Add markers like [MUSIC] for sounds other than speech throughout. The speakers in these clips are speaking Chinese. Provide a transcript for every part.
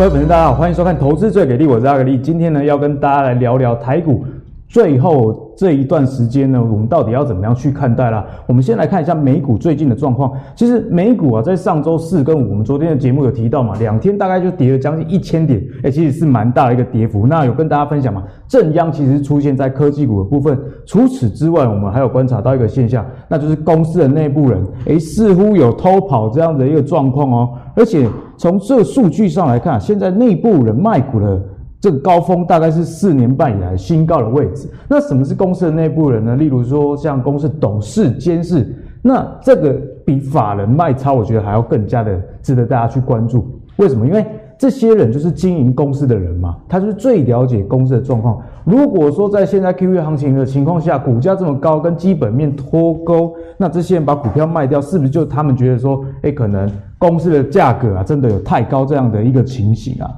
各位粉丝，大家好，欢迎收看《投资最给力》，我是阿格力。今天呢，要跟大家来聊聊台股。最后这一段时间呢，我们到底要怎么样去看待啦？我们先来看一下美股最近的状况。其实美股啊，在上周四跟五我们昨天的节目有提到嘛，两天大概就跌了将近一千点，哎，其实是蛮大的一个跌幅。那有跟大家分享嘛，正央其实出现在科技股的部分。除此之外，我们还有观察到一个现象，那就是公司的内部人，哎，似乎有偷跑这样的一个状况哦。而且从这个数据上来看，现在内部人卖股的。这个高峰大概是四年半以来新高的位置。那什么是公司的内部人呢？例如说像公司董事、监事，那这个比法人卖超，我觉得还要更加的值得大家去关注。为什么？因为这些人就是经营公司的人嘛，他就是最了解公司的状况。如果说在现在 QE 行情的情况下，股价这么高，跟基本面脱钩，那这些人把股票卖掉，是不是就他们觉得说，诶，可能公司的价格啊，真的有太高这样的一个情形啊？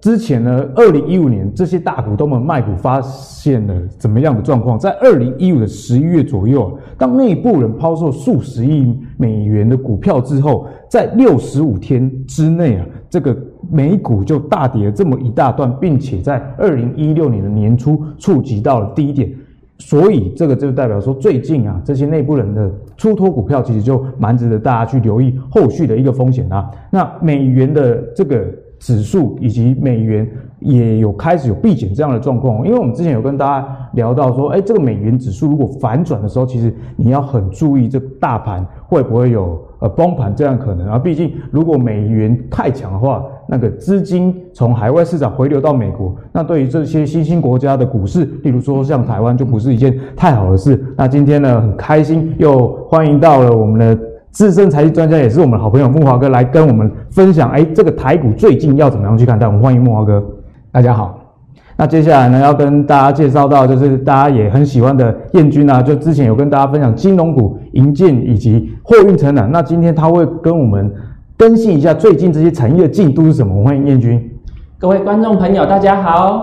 之前呢，二零一五年这些大股东们卖股发现了怎么样的状况？在二零一五的十一月左右，当内部人抛售数十亿美元的股票之后，在六十五天之内啊，这个美股就大跌了这么一大段，并且在二零一六年的年初触及到了低点。所以这个就代表说，最近啊，这些内部人的出脱股票，其实就蛮值得大家去留意后续的一个风险啊。那美元的这个。指数以及美元也有开始有避险这样的状况，因为我们之前有跟大家聊到说，哎，这个美元指数如果反转的时候，其实你要很注意这大盘会不会有呃崩盘这样可能啊。毕竟如果美元太强的话，那个资金从海外市场回流到美国，那对于这些新兴国家的股市，例如说像台湾，就不是一件太好的事。那今天呢，很开心又欢迎到了我们的。资深财经专家也是我们的好朋友木华哥来跟我们分享，哎，这个台股最近要怎么样去看待？我们欢迎木华哥。大家好。那接下来呢，要跟大家介绍到就是大家也很喜欢的燕军啊，就之前有跟大家分享金融股银建以及货运承揽。那今天他会跟我们更新一下最近这些产业的进度是什么？我欢迎彦军。各位观众朋友，大家好。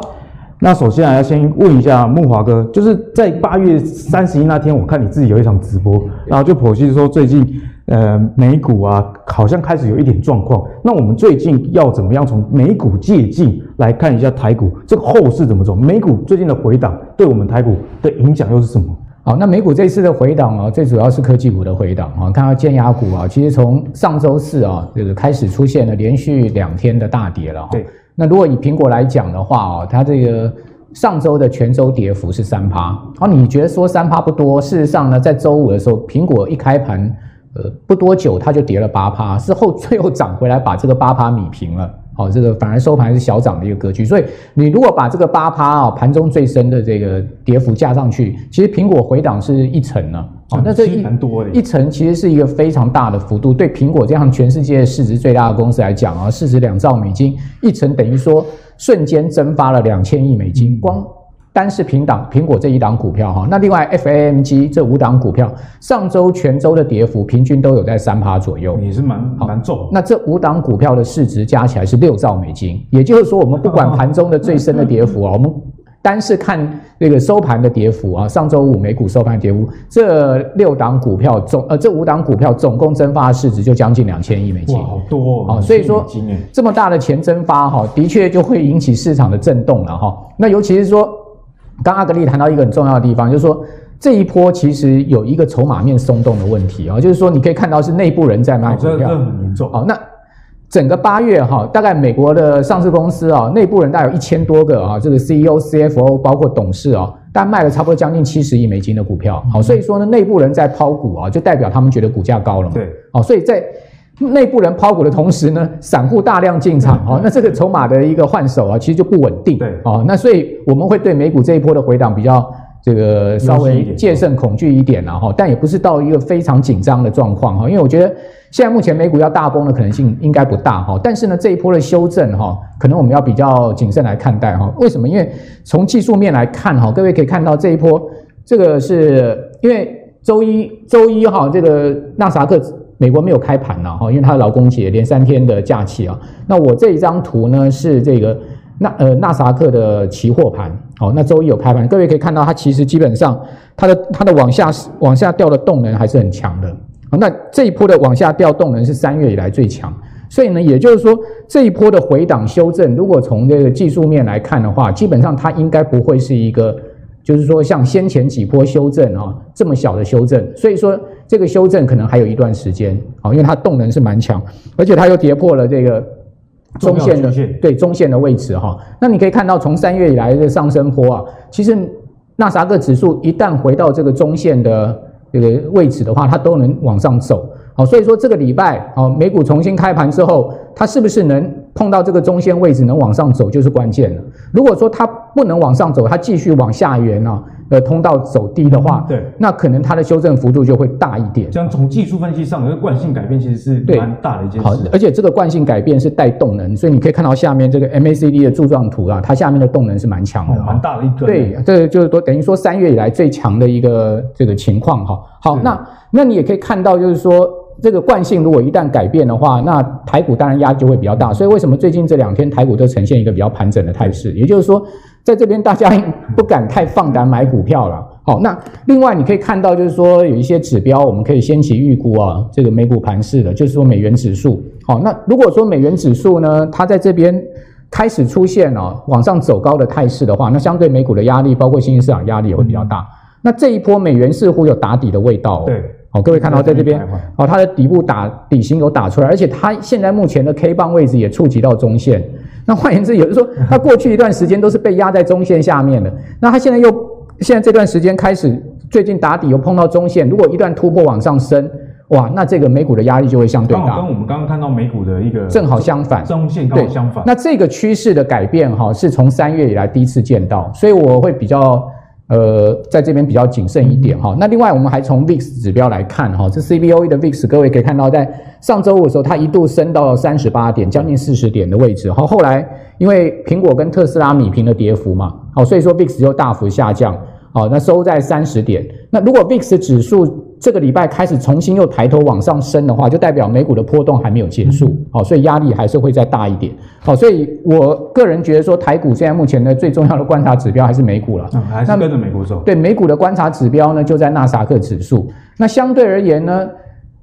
那首先还要先问一下木华哥，就是在八月三十一那天，我看你自己有一场直播，然后就剖析说最近。呃，美股啊，好像开始有一点状况。那我们最近要怎么样从美股借镜来看一下台股这个后市怎么走？美股最近的回档对我们台股的影响又是什么？好，那美股这次的回档啊，最主要是科技股的回档啊。看到尖牙股啊，其实从上周四啊，这个开始出现了连续两天的大跌了。对。那如果以苹果来讲的话啊，它这个上周的全周跌幅是三趴。好，你觉得说三趴不多？事实上呢，在周五的时候，苹果一开盘。呃，不多久它就跌了八趴，之后最后涨回来，把这个八趴米平了。好，这个反而收盘是小涨的一个格局。所以你如果把这个八趴啊，盘中最深的这个跌幅加上去，其实苹果回档是一成呢。哦，那这一一成其实是一个非常大的幅度。对苹果这样全世界市值最大的公司来讲啊，市值两兆美金，一成等于说瞬间蒸发了两千亿美金，光。单是苹档苹果这一档股票哈，那另外 FAMG 这五档股票上周全周的跌幅平均都有在三趴左右，也是蛮蛮重。那这五档股票的市值加起来是六兆美金，也就是说我们不管盘中的最深的跌幅啊，[LAUGHS] 我们单是看那个收盘的跌幅啊，上周五美股收盘跌幅，这六档股票总呃这五档股票总共蒸发的市值就将近两千亿美金，哇，好多哦。所以说这么大的钱蒸发哈，的确就会引起市场的震动了哈。那尤其是说。刚阿格力谈到一个很重要的地方，就是说这一波其实有一个筹码面松动的问题啊，就是说你可以看到是内部人在卖股票，这很严重。好，那整个八月哈，大概美国的上市公司啊，内部人大概有一千多个啊，这个 CEO、CFO 包括董事啊，但卖了差不多将近七十亿美金的股票。好，所以说呢，内部人在抛股啊，就代表他们觉得股价高了嘛。对。好，所以在内部人抛股的同时呢，散户大量进场啊，那这个筹码的一个换手啊，其实就不稳定。对啊，那所以我们会对美股这一波的回档比较这个稍微戒慎恐惧一点了哈，但也不是到一个非常紧张的状况哈，因为我觉得现在目前美股要大崩的可能性应该不大哈，但是呢这一波的修正哈，可能我们要比较谨慎来看待哈。为什么？因为从技术面来看哈，各位可以看到这一波这个是因为周一周一哈，这个纳斯达克。美国没有开盘了哈，因为它的劳工节连三天的假期啊。那我这一张图呢是这个纳呃纳萨克的期货盘，好，那周一有开盘，各位可以看到它其实基本上它的它的往下往下掉的动能还是很强的。那这一波的往下掉动能是三月以来最强，所以呢，也就是说这一波的回档修正，如果从这个技术面来看的话，基本上它应该不会是一个，就是说像先前几波修正啊这么小的修正。所以说这个修正可能还有一段时间啊，因为它动能是蛮强，而且它又跌破了这个。中线的对中线的位置哈，那你可以看到从三月以来的上升坡啊，其实纳斯达克指数一旦回到这个中线的这个位置的话，它都能往上走。好，所以说这个礼拜啊，美股重新开盘之后，它是不是能碰到这个中线位置能往上走，就是关键了。如果说它不能往上走，它继续往下缘啊。呃，通道走低的话，对，那可能它的修正幅度就会大一点。像从技术分析上，这个惯性改变其实是蛮大的一件事。好，而且这个惯性改变是带动能，所以你可以看到下面这个 MACD 的柱状图啊，它下面的动能是蛮强的，蛮、哦、大的一个。对，这个就是说等于说三月以来最强的一个这个情况哈。好，那那你也可以看到，就是说这个惯性如果一旦改变的话，那台股当然压力就会比较大。所以为什么最近这两天台股都呈现一个比较盘整的态势？也就是说，在这边大家不敢太放胆买股票了。好，那另外你可以看到，就是说有一些指标，我们可以先期预估啊，这个美股盘势的，就是说美元指数。好，那如果说美元指数呢，它在这边开始出现啊往上走高的态势的话，那相对美股的压力，包括新兴市场压力也会比较大。嗯、那这一波美元似乎有打底的味道、哦。对，好，各位看到在这边，好，它的底部打底型有打出来，而且它现在目前的 K 棒位置也触及到中线。那换言之，也就是说，它过去一段时间都是被压在中线下面的，那它现在又。现在这段时间开始，最近打底又碰到中线，如果一旦突破往上升，哇，那这个美股的压力就会相对大。跟我们刚刚看到美股的一个正好相反，中线刚好相反。那这个趋势的改变哈，是从三月以来第一次见到，所以我会比较呃，在这边比较谨慎一点哈。那另外我们还从 VIX 指标来看哈，这 CBOE 的 VIX，各位可以看到，在上周五的时候，它一度升到三十八点，将近四十点的位置。好，后来因为苹果跟特斯拉米平了跌幅嘛。好，所以说 VIX 就大幅下降，好，那收在三十点。那如果 VIX 指数这个礼拜开始重新又抬头往上升的话，就代表美股的波动还没有结束，好，所以压力还是会再大一点。好，所以我个人觉得说，台股现在目前的最重要的观察指标还是美股了，嗯，还是跟着美股走。对，美股的观察指标呢，就在纳斯达克指数。那相对而言呢，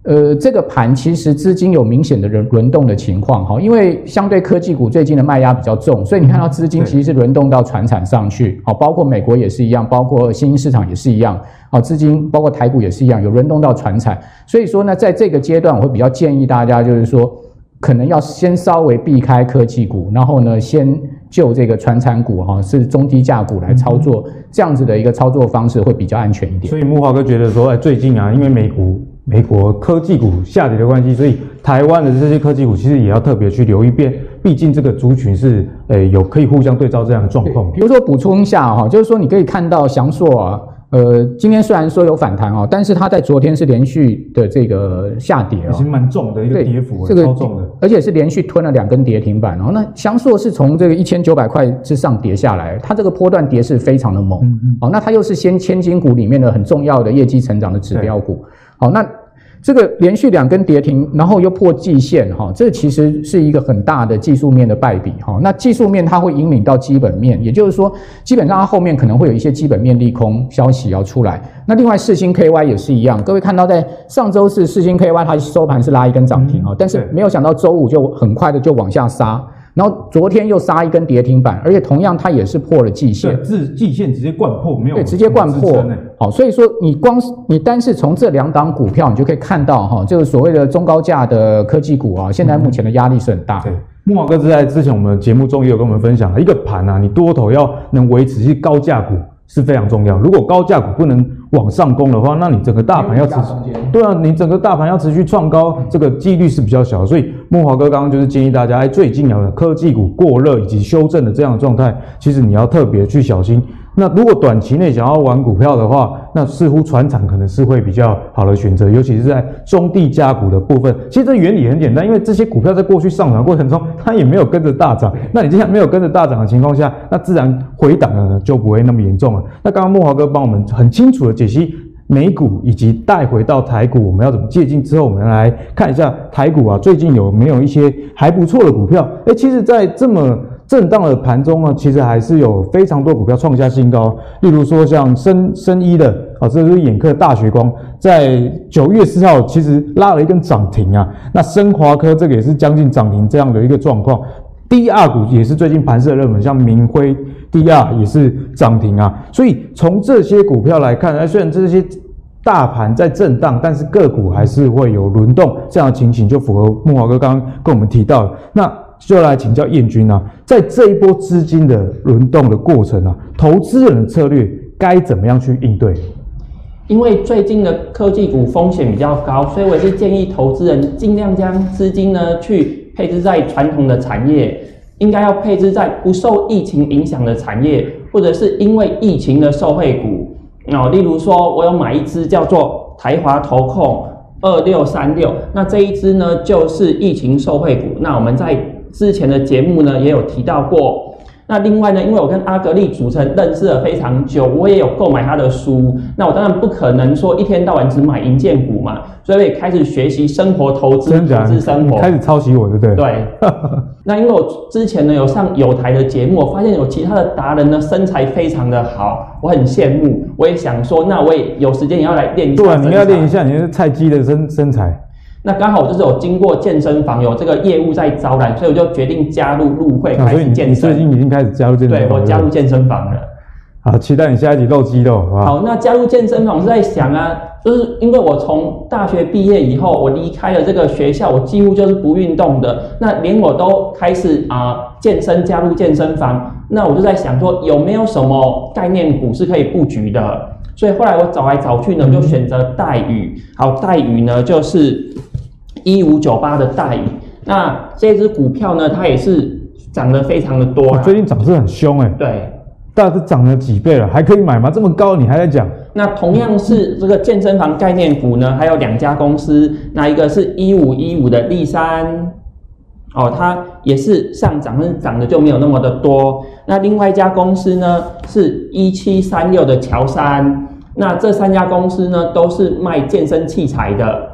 呃，这个盘其实资金有明显的轮轮动的情况。哈，因为相对科技股最近的卖压比较重，所以你看到资金其实是轮动到船产上去，好，包括美国也是一样，包括新兴市场也是一样，好，资金包括台股也是一样，有轮动到船产，所以说呢，在这个阶段，我会比较建议大家就是说，可能要先稍微避开科技股，然后呢，先就这个传产股哈，是中低价股来操作，这样子的一个操作方式会比较安全一点。所以木华哥觉得说，哎，最近啊，因为美股。美国科技股下跌的关系，所以台湾的这些科技股其实也要特别去留意变，毕竟这个族群是诶有可以互相对照这样的状况。比如说补充一下哈，就是说你可以看到翔硕啊。呃，今天虽然说有反弹哦，但是它在昨天是连续的这个下跌哦，已经蛮重的一个跌幅，这个超重的，而且是连续吞了两根跌停板哦。那翔硕是从这个一千九百块之上跌下来，它这个波段跌势非常的猛，嗯嗯，好，那它又是先千金股里面的很重要的业绩成长的指标股，好，那。这个连续两根跌停，然后又破季线，哈，这其实是一个很大的技术面的败笔，哈。那技术面它会引领到基本面，也就是说，基本上它后面可能会有一些基本面利空消息要出来。那另外四星 KY 也是一样，各位看到在上周四四星 KY 它收盘是拉一根涨停，哈，但是没有想到周五就很快的就往下杀。然后昨天又杀一根跌停板，而且同样它也是破了季线，是季线直接灌破，没有对，直接灌破。好，所以说你光是你单是从这两档股票，你就可以看到哈，这个所谓的中高价的科技股啊，现在目前的压力是很大的。对，慕驊哥在之前我们节目中也有跟我们分享，一个盘啊，你多头要能维持是高价股。是非常重要。如果高价股不能往上攻的话，那你整个大盘要持续，对啊，你整个大盘要持续创高，这个几率是比较小的。所以木华哥刚刚就是建议大家，哎，最近有科技股过热以及修正的这样的状态，其实你要特别去小心。那如果短期内想要玩股票的话，那似乎传产可能是会比较好的选择，尤其是在中低价股的部分。其实这原理很简单，因为这些股票在过去上涨过程中，它也没有跟着大涨。那你既然没有跟着大涨的情况下，那自然回档呢就不会那么严重了。那刚刚慕驊哥帮我们很清楚的解析美股以及带回到台股，我们要怎么借镜之后，我们来看一下台股啊，最近有没有一些还不错的股票？诶，其实，在这么震荡的盘中呢，其实还是有非常多股票创下新高，例如说像深深医的啊，这是眼科大学光在九月四号其实拉了一根涨停啊。那升华科这个也是将近涨停这样的一个状况。第二股也是最近盘势的热门，像明辉第二也是涨停啊。所以从这些股票来看，虽然这些大盘在震荡，但是个股还是会有轮动这样的情形，就符合慕驊哥刚刚跟我们提到。那就来请教燕军啊，在这一波资金的轮动的过程啊，投资人的策略该怎么样去应对？因为最近的科技股风险比较高，所以我是建议投资人尽量将资金呢去配置在传统的产业，应该要配置在不受疫情影响的产业，或者是因为疫情的受惠股。哦，例如说，我有买一支叫做台华投控二六三六，那这一支呢就是疫情受惠股。那我们在之前的节目呢也有提到过。那另外呢，因为我跟阿格力主持人认识了非常久，我也有购买他的书。那我当然不可能说一天到晚只买银建股嘛，所以我也开始学习生活投资，投资生活，开始抄袭我，对不对？对。[LAUGHS] 那因为我之前呢有上有台的节目，我发现有其他的达人呢身材非常的好，我很羡慕。我也想说，那我也有时间也要来练一下。对啊，你要练一下，你是菜鸡的身身材。那刚好我就是有经过健身房有这个业务在招揽，所以我就决定加入入会开始健身。你最近已经开始加入健身房？对，我加入健身房了。好，期待你下一集露肌肉，好好？那加入健身房我是在想啊，就是因为我从大学毕业以后，我离开了这个学校，我几乎就是不运动的。那连我都开始啊、呃、健身，加入健身房，那我就在想说，有没有什么概念股是可以布局的？所以后来我找来找去呢，就选择戴宇。好，戴宇呢就是。一五九八的戴宇，那这只股票呢，它也是涨得非常的多，最近涨势很凶哎。对，大概是涨了几倍了，还可以买吗？这么高你还在讲？那同样是这个健身房概念股呢，还有两家公司，那一个是一五一五的力山，哦，它也是上涨，但是涨的就没有那么的多。那另外一家公司呢，是一七三六的乔山，那这三家公司呢，都是卖健身器材的。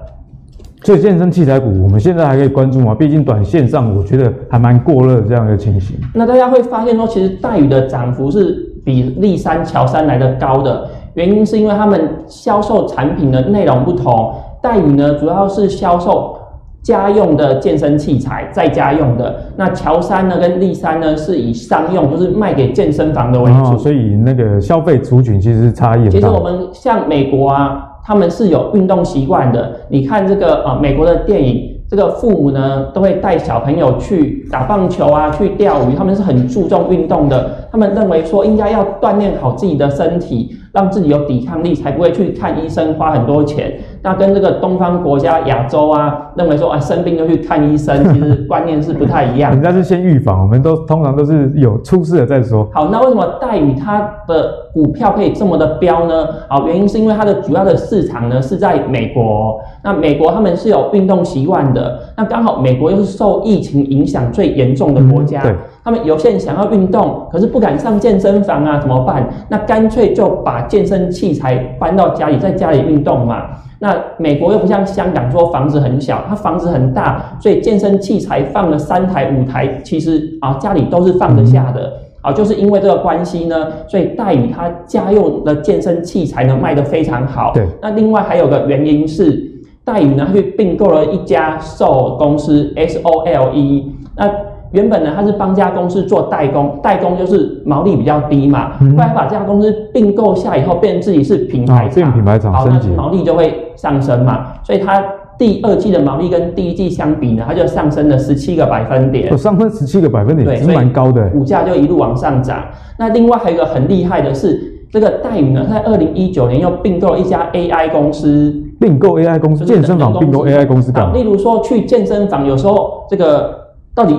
所以健身器材股，我们现在还可以关注吗？毕竟短线上，我觉得还蛮过热的这样一个情形。那大家会发现说，其实戴宇的涨幅是比力山、乔山来的高的，原因是因为他们销售产品的内容不同。戴宇呢，主要是销售家用的健身器材，在家用的；那乔山呢，跟力山呢，是以商用，就是卖给健身房的为主。哦，所以那个消费族群其实是差异。其实我们像美国啊。他们是有运动习惯的。你看这个啊，美国的电影，这个父母呢都会带小朋友去打棒球啊，去钓鱼，他们是很注重运动的。他们认为说应该要锻炼好自己的身体，让自己有抵抗力，才不会去看医生花很多钱。那跟这个东方国家、亚洲啊，认为说啊生病就去看医生，其实观念是不太一样。人家是先预防，我们都通常都是有出事了再说。好，那为什么戴宇它的股票可以这么的飙呢？啊，原因是因为它的主要的市场呢是在美国。那美国他们是有运动习惯的，那刚好美国又是受疫情影响最严重的国家。嗯，对。他们有些人想要运动，可是不敢上健身房啊，怎么办？那干脆就把健身器材搬到家里，在家里运动嘛。那美国又不像香港说房子很小，它房子很大，所以健身器材放了三台五台，其实啊家里都是放得下的。啊，就是因为这个关系呢，所以戴宇他家用的健身器材呢卖得非常好。对。那另外还有个原因是，戴宇呢他去并购了一家 SOLE 公司 S O L E。那原本呢，他是帮家公司做代工，代工就是毛利比较低嘛。后来把这家公司并购下以后，变成自己是品牌厂，变品牌厂，好，那毛利就会上升嘛。所以它第二季的毛利跟第一季相比呢，它就上升了十七个百分点。上升十七个百分点，对，是蛮高的。股价就一路往上涨。那另外还有一个很厉害的是，这个戴宇呢，在二零一九年又并购了一家 AI 公司。并购 AI 公司，健身房并购 AI 公司？例如说去健身房，有时候这个到底。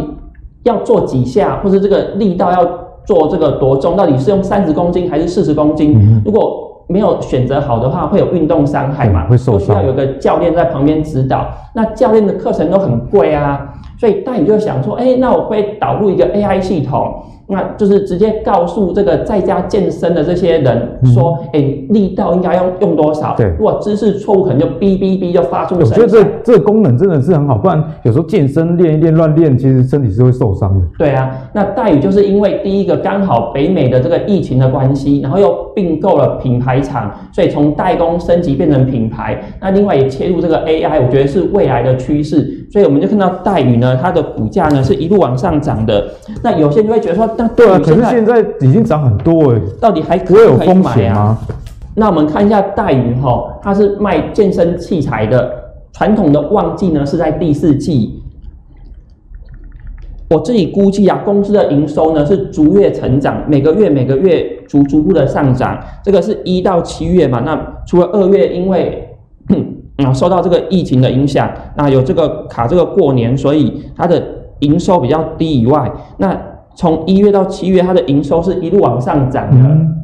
要做几下，或者这个力道要做这个多重，到底是用三十公斤还是四十公斤？嗯、如果没有选择好的话，会有运动伤害嘛？会受伤。需要有个教练在旁边指导。那教练的课程都很贵啊，所以大宇就想说，哎，那我会导入一个 AI 系统。那就是直接告诉这个在家健身的这些人说，哎、嗯，力道应该用用多少？对，如果姿势错误，可能就哔哔哔就发出声。我觉得这这个功能真的是很好，不然有时候健身练一练乱练，其实身体是会受伤的。对啊，那戴宇就是因为第一个刚好北美的这个疫情的关系，然后又并购了品牌厂，所以从代工升级变成品牌。那另外也切入这个 AI，我觉得是未来的趋势。所以我们就看到戴宇呢，它的股价呢是一路往上涨的。那有些人就会觉得说，那对啊，可是现在已经涨很多哎，到底还可以买风险吗？那我们看一下戴宇哈，它是卖健身器材的，传统的旺季呢是在第四季。我自己估计啊，公司的营收呢是逐月成长，每个月每个月逐逐步的上涨。这个是一到七月嘛，那除了二月因为啊 [COUGHS] 受到这个疫情的影响，那有这个卡这个过年，所以它的营收比较低以外，那从一月到七月它的营收是一路往上涨的。嗯、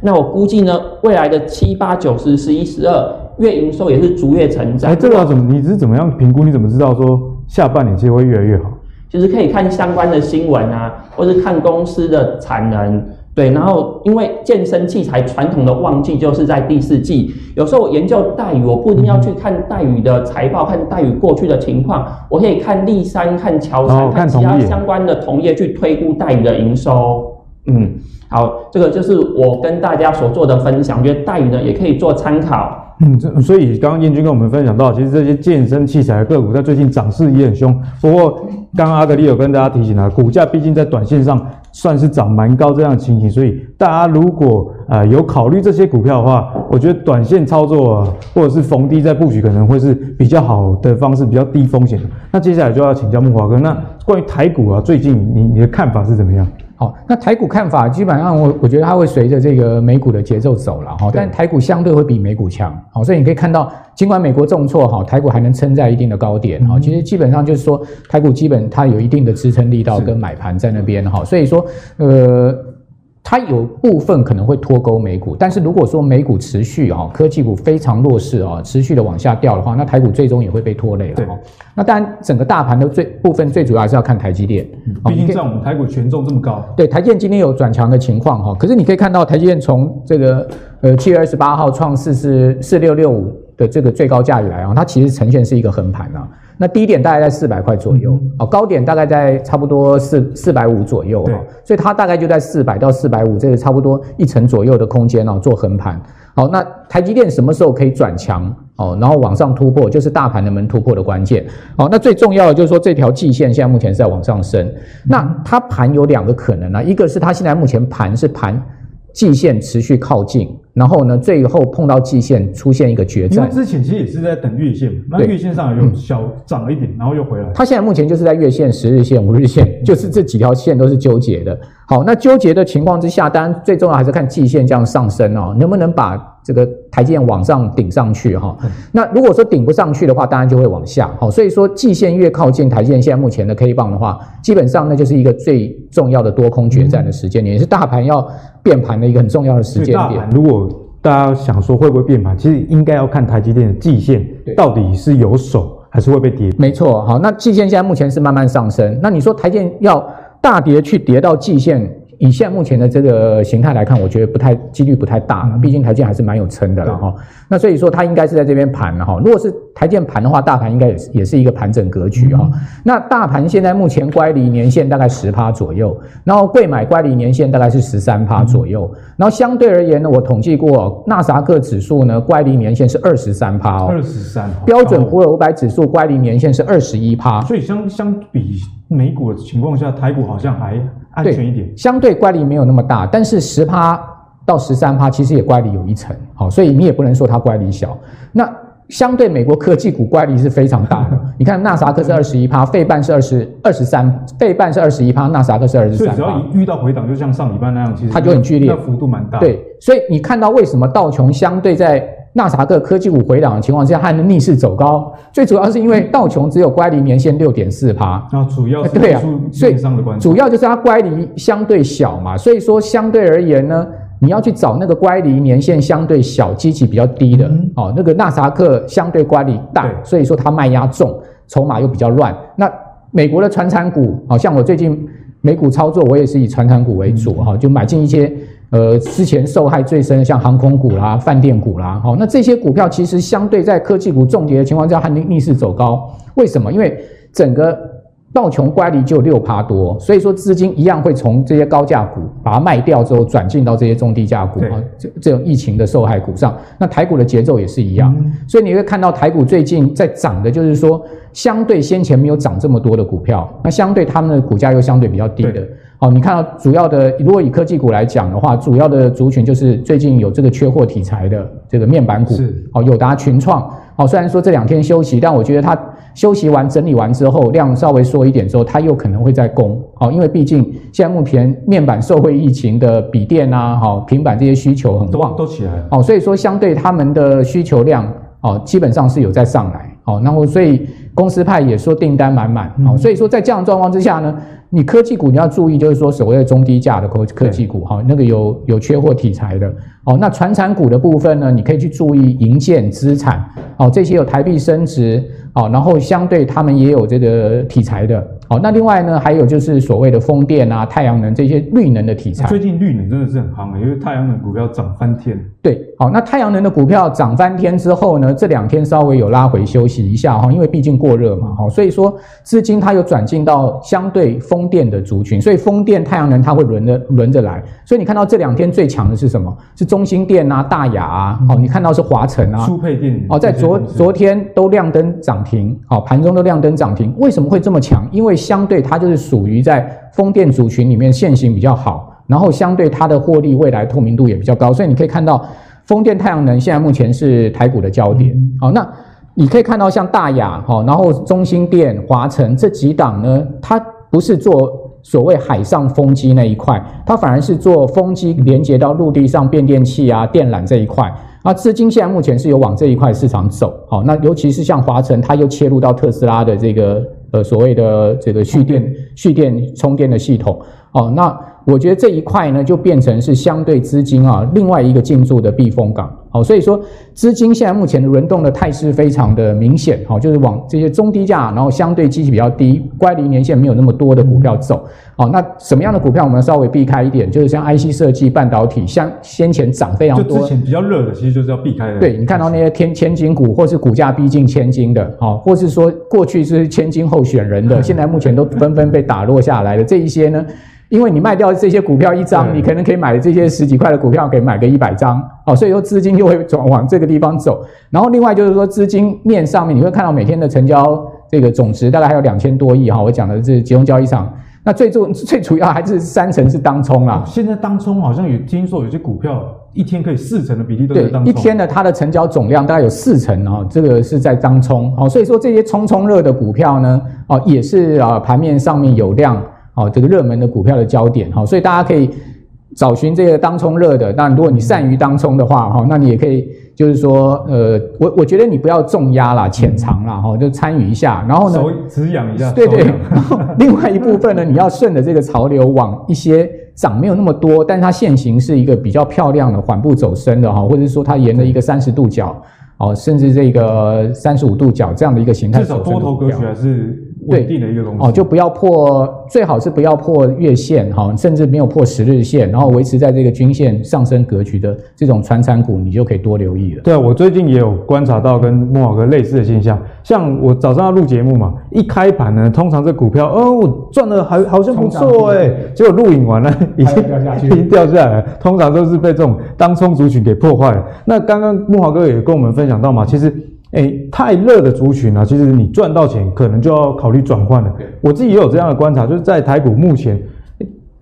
那我估计呢，未来的七八九十十一十二月营收也是逐月成长。哎，这个要怎么？你是怎么样评估？你怎么知道说下半年其实会越来越好？就是可以看相关的新闻啊，或是看公司的产能，对，然后因为健身器材传统的旺季就是在第四季，有时候我研究戴宇，我不一定要去看戴宇的财报，看戴宇过去的情况，我可以看力山、看乔山、看其他相关的同业去推估戴宇的营收。嗯，好，这个就是我跟大家所做的分享，我觉得戴宇呢也可以做参考。嗯，所以刚刚燕军跟我们分享到，其实这些健身器材的个股在最近涨势也很凶。不过刚刚阿格力有跟大家提醒了，股价毕竟在短线上算是涨蛮高这样的情形，所以大家如果呃有考虑这些股票的话，我觉得短线操作啊，或者是逢低再布局可能会是比较好的方式，比较低风险。那接下来就要请教木华哥，那关于台股啊，最近你你的看法是怎么样？好，那台股看法基本上我我觉得它会随着这个美股的节奏走了哈，但台股相对会比美股强，好，所以你可以看到，尽管美国重挫哈，台股还能撑在一定的高点哈，其实基本上就是说台股基本它有一定的支撑力道跟买盘在那边哈，所以说呃。它有部分可能会脱钩美股，但是如果说美股持续啊，科技股非常弱势啊，持续的往下掉的话，那台股最终也会被拖累了。对，那当然整个大盘的最部分最主要还是要看台积电，毕竟在我们台股权重这么高。对，台积电今天有转强的情况哈，可是你可以看到台积电从这个呃七月二十八号创四四四六六五的这个最高价以来啊，它其实呈现是一个横盘啊。那低点大概在四百块左右，哦，高点大概在差不多四四百五左右，所以它大概就在四百到四百五，这个差不多一层左右的空间哦，做横盘。好，那台积电什么时候可以转强？哦，然后往上突破，就是大盘能不能突破的关键。好，那最重要的就是说这条季线现在目前是在往上升，那它盘有两个可能啊，一个是它现在目前盘是盘。季线持续靠近，然后呢，最后碰到季线出现一个决战。因为之前其实也是在等月线，那月线上有小涨了一点，嗯、然后又回来。它现在目前就是在月线、十日线、五日线，就是这几条线都是纠结的。好，那纠结的情况之下，当然最重要还是看季线这样上升哦，能不能把这个台积电往上顶上去哈？那如果说顶不上去的话，当然就会往下。好，所以说季线越靠近台积电现在目前的 K 棒的话，基本上那就是一个最重要的多空决战的时间点，也是大盘要变盘的一个很重要的时间点。如果大家想说会不会变盘，其实应该要看台积电的季线到底是有手还是会被跌。没错，好，那季线现在目前是慢慢上升。那你说台积电要大跌去跌到季线？以现在目前的这个形态来看，我觉得不太几率不太大了，毕竟台积还是蛮有撑的了哈。那所以说它应该是在这边盘了哈。如果是台建盘的话，大盘应该也是也是一个盘整格局哈。那大盘现在目前乖离年线大概十趴左右，然后贵买乖离年线大概是十三趴左右，然后相对而言呢，我统计过纳斯达克指数呢乖离年线是二十三趴哦，二十三。标准普尔五百指数乖离年线是二十一趴，所以相相比美股的情况下，台股好像还。安全一点，相对乖离没有那么大，但是十趴到十三趴其实也乖离有一层，好，所以你也不能说它乖离小。那相对美国科技股乖离是非常大的，你看纳斯达克是二十一趴，费半是二十二十三，费半是二十一趴，纳斯达克是二十三。所以只要一遇到回档，就像上礼拜那样，其实它就很剧烈，幅度蛮大。对，所以你看到为什么道琼相对在纳斯达克科技股回档的情况之下，还能逆势走高，最主要是因为道琼只有乖离年限六点四趴，那主要是对啊，所以主要就是它乖离相对小嘛，所以说相对而言呢，你要去找那个乖离年限相对小、基期比较低的，嗯、哦，那个纳萨克相对乖离大，所以说它卖压重，筹码又比较乱。那美国的传产股，好、哦、像我最近。美股操作，我也是以传产股为主哈，就买进一些呃之前受害最深的，像航空股啦、饭店股啦，好，那这些股票其实相对在科技股重跌的情况下，它逆逆势走高，为什么？因为整个。道琼乖离就六趴多，所以说资金一样会从这些高价股把它卖掉之后转进到这些中低价股啊，这这种疫情的受害股上。那台股的节奏也是一样，嗯、所以你会看到台股最近在涨的，就是说相对先前没有涨这么多的股票，那相对他们的股价又相对比较低的。好，你看到主要的，如果以科技股来讲的话，主要的族群就是最近有这个缺货题材的这个面板股，是哦，友达、群创。好，虽然说这两天休息，但我觉得它。休息完、整理完之后，量稍微缩一点之后，它又可能会再攻，好，因为毕竟现在目前面板受惠疫情的笔电啊，好，平板这些需求很旺，都起来了，好，所以说相对他们的需求量，哦，基本上是有在上来，好，然后所以公司派也说订单满满，好，所以说在这样的状况之下呢。你科技股你要注意，就是说所谓的中低价的科科技股哈，那个有有缺货题材的。哦。那传产股的部分呢，你可以去注意营建资产哦，这些有台币升值哦，然后相对他们也有这个题材的。好，那另外呢，还有就是所谓的风电啊、太阳能这些绿能的题材。最近绿能真的是很夯，因为太阳能股票涨翻天。对，好，那太阳能的股票涨翻天之后呢，这两天稍微有拉回休息一下哈，因为毕竟过热嘛，哈，所以说资金它有转进到相对风电的族群，所以风电、太阳能它会轮着轮着来。所以你看到这两天最强的是什么？是中兴电啊、大雅啊，哦，你看到是华晨啊、苏配电哦，在昨昨天都亮灯涨停，好，盘中都亮灯涨停，为什么会这么强？因为相对它就是属于在风电族群里面线型比较好，然后相对它的获利未来透明度也比较高，所以你可以看到风电、太阳能现在目前是台股的焦点。好，那你可以看到像大亚哈，然后中兴电、华晨这几档呢，它不是做所谓海上风机那一块，它反而是做风机连接到陆地上变电器啊、电缆这一块。啊，资金现在目前是有往这一块市场走。好，那尤其是像华晨，它又切入到特斯拉的这个。呃，所谓的这个蓄电、蓄电充电的系统，哦，那我觉得这一块呢，就变成是相对资金啊，另外一个进驻的避风港。好，所以说资金现在目前的轮动的态势非常的明显，好，就是往这些中低价，然后相对基期比较低、乖离年限没有那么多的股票走。好，那什么样的股票我们要稍微避开一点？就是像 IC 设计、半导体，像先前涨非常多，之前比较热的，其实就是要避开的。对，你看到那些天千金股，或是股价逼近千金的，好，或是说过去是千金候选人的，现在目前都纷纷被打落下来的这一些呢？因为你卖掉这些股票一张，你可能可以买这些十几块的股票，可以买个一百张，哦，所以说资金就会转往这个地方走。然后另外就是说资金面上面，你会看到每天的成交这个总值大概还有两千多亿哈。我讲的是集中交易场，那最重最主要还是三成是当冲啦。现在当冲好像有听说有些股票一天可以四成的比例都是当冲。对，一天的它的成交总量大概有四成啊，这个是在当冲。哦，所以说这些冲冲热的股票呢，哦也是啊盘面上面有量。好，这个热门的股票的焦点，好，所以大家可以找寻这个当冲热的。当然，如果你善于当冲的话，哈，那你也可以，就是说，呃，我我觉得你不要重压啦，浅尝啦，哈，就参与一下。然后呢，止养一下。对对。然后另外一部分呢，你要顺着这个潮流，往一些涨没有那么多，但是它现行是一个比较漂亮的缓步走升的哈，或者是说它沿着一个三十度角，哦，甚至这个三十五度角这样的一个形态。至少多头格局还是。稳定的一个东西哦，就不要破，最好是不要破月线哈，甚至没有破十日线，然后维持在这个均线上升格局的这种传产股，你就可以多留意了。对啊，我最近也有观察到跟慕驊哥类似的现象，像我早上要录节目嘛，一开盘呢，通常这股票哦，我赚的还好像不错哎，结果录影完了已经掉下去，已经掉下来了，通常都是被这种当冲族群给破坏了。那刚刚慕驊哥也跟我们分享到嘛，其实。哎，太热的族群啊，其实你赚到钱，可能就要考虑转换了。我自己也有这样的观察，就是在台股目前，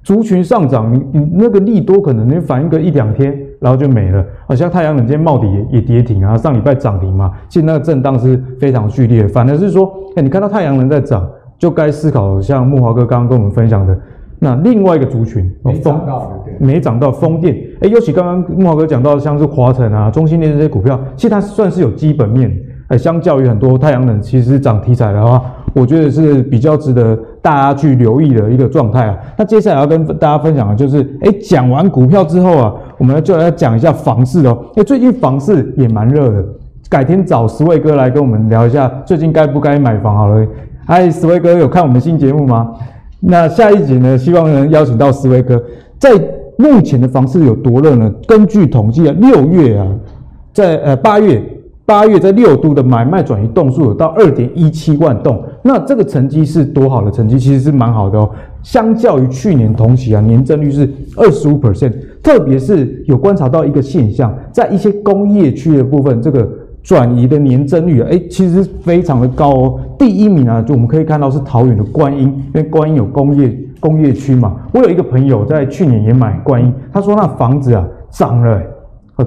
族群上涨，你你那个利多可能你反应个一两天，然后就没了。好像太阳能今天茂底也也跌停啊，上礼拜涨停嘛，其实那个震荡是非常剧烈。反而是说，哎，你看到太阳能在涨，就该思考像木华哥刚刚跟我们分享的。那另外一个族群，没涨到，没涨到风电，哎，尤其刚刚慕驊哥讲到像是华晨啊、中兴电这些股票，其实它算是有基本面，哎，相较于很多太阳能，其实涨题材的话，我觉得是比较值得大家去留意的一个状态啊。那接下来要跟大家分享的就是，哎，讲完股票之后啊，我们就来讲一下房市哦，哎，最近房市也蛮热的，改天找十位哥来跟我们聊一下，最近该不该买房好了。嗨，十位哥有看我们新节目吗？那下一集呢，希望能邀请到思维哥。在目前的房市有多热呢？根据统计啊，六月啊，在呃八月八月在六都的买卖转移栋数有到二点一七万栋，那这个成绩是多好的成绩？其实是蛮好的哦。相较于去年同期啊，年增率是二十五 percent。特别是有观察到一个现象，在一些工业区的部分，这个转移的年增率啊，哎，其实非常的高哦。第一名啊，就我们可以看到是桃园的观音，因为观音有工业工业区嘛。我有一个朋友在去年也买观音，他说那房子啊涨了，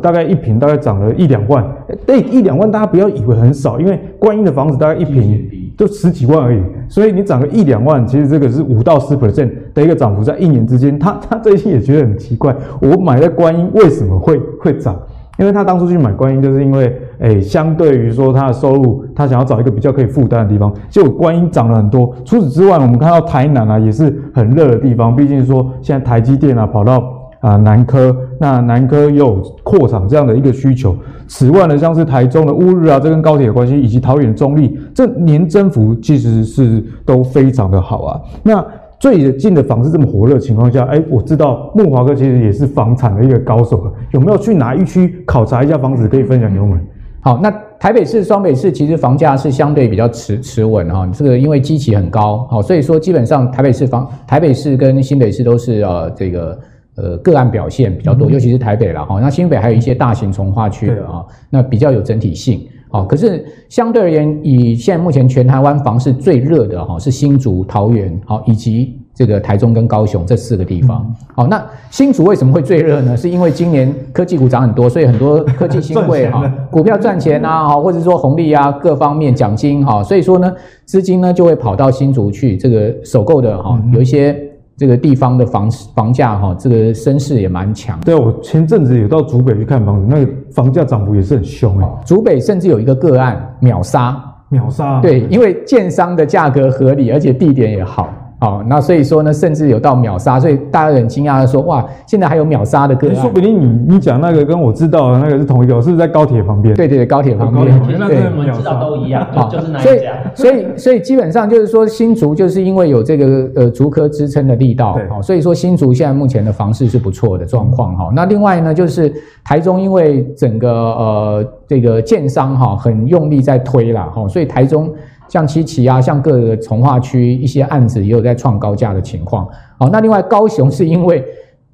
大概一平大概涨了一两万。对，一两万大家不要以为很少，因为观音的房子大概一平。就十几万而已，所以你涨个一两万，其实这个是五到十 percent 的一个涨幅，在一年之间，他他最近也觉得很奇怪，我买的观音为什么会会涨？因为他当初去买观音，就是因为，诶、相对于说他的收入，他想要找一个比较可以负担的地方，结果观音涨了很多。除此之外，我们看到台南啊，也是很热的地方，毕竟说现在台积电啊跑到。啊，南科那南科又有扩厂这样的一个需求。此外呢，像是台中的乌日啊，这跟高铁有关系，以及桃园中立，这年增幅其实是都非常的好啊。那最近的房市这么火热的情况下，哎，我知道慕驊哥其实也是房产的一个高手了，有没有去哪一区考察一下房子可以分享给我们？好，那台北市、双北市其实房价是相对比较持持稳哈，这个因为基期很高，好，所以说基本上台北市房、台北市跟新北市都是呃这个。呃，个案表现比较多，尤其是台北了哈。那新北还有一些大型从化区的啊，那比较有整体性。好，可是相对而言，以现在目前全台湾房市最热的哈是新竹、桃园，好，以及这个台中跟高雄这四个地方。好，那新竹为什么会最热呢？是因为今年科技股涨很多，所以很多科技新贵 [LAUGHS] 哈股票赚钱啊，哈，或者说红利啊，各方面奖金哈，所以说呢，资金呢就会跑到新竹去，这个首购的哈有一些。这个地方的房房价哈，这个声势也蛮强。对，我前阵子有到竹北去看房子，那个房价涨幅也是很凶哎。竹北甚至有一个个案秒杀，秒杀。对，因为建商的价格合理，而且地点也好。好，那所以说呢，甚至有到秒杀，所以大家很惊讶的说，哇，现在还有秒杀的歌案。说不定你你讲那个跟我知道的那个是同一个，是不是在高铁旁边？对对对，高铁旁边。对，我们知道都一样，就是那一家。所以所以所以基本上就是说，新竹就是因为有这个呃竹科支撑的力道，好，所以说新竹现在目前的房市是不错的状况哈。那另外呢，就是台中因为整个呃这个建商哈很用力在推啦哈，所以台中。像七期啊，像各个从化区一些案子也有在创高价的情况。好，那另外高雄是因为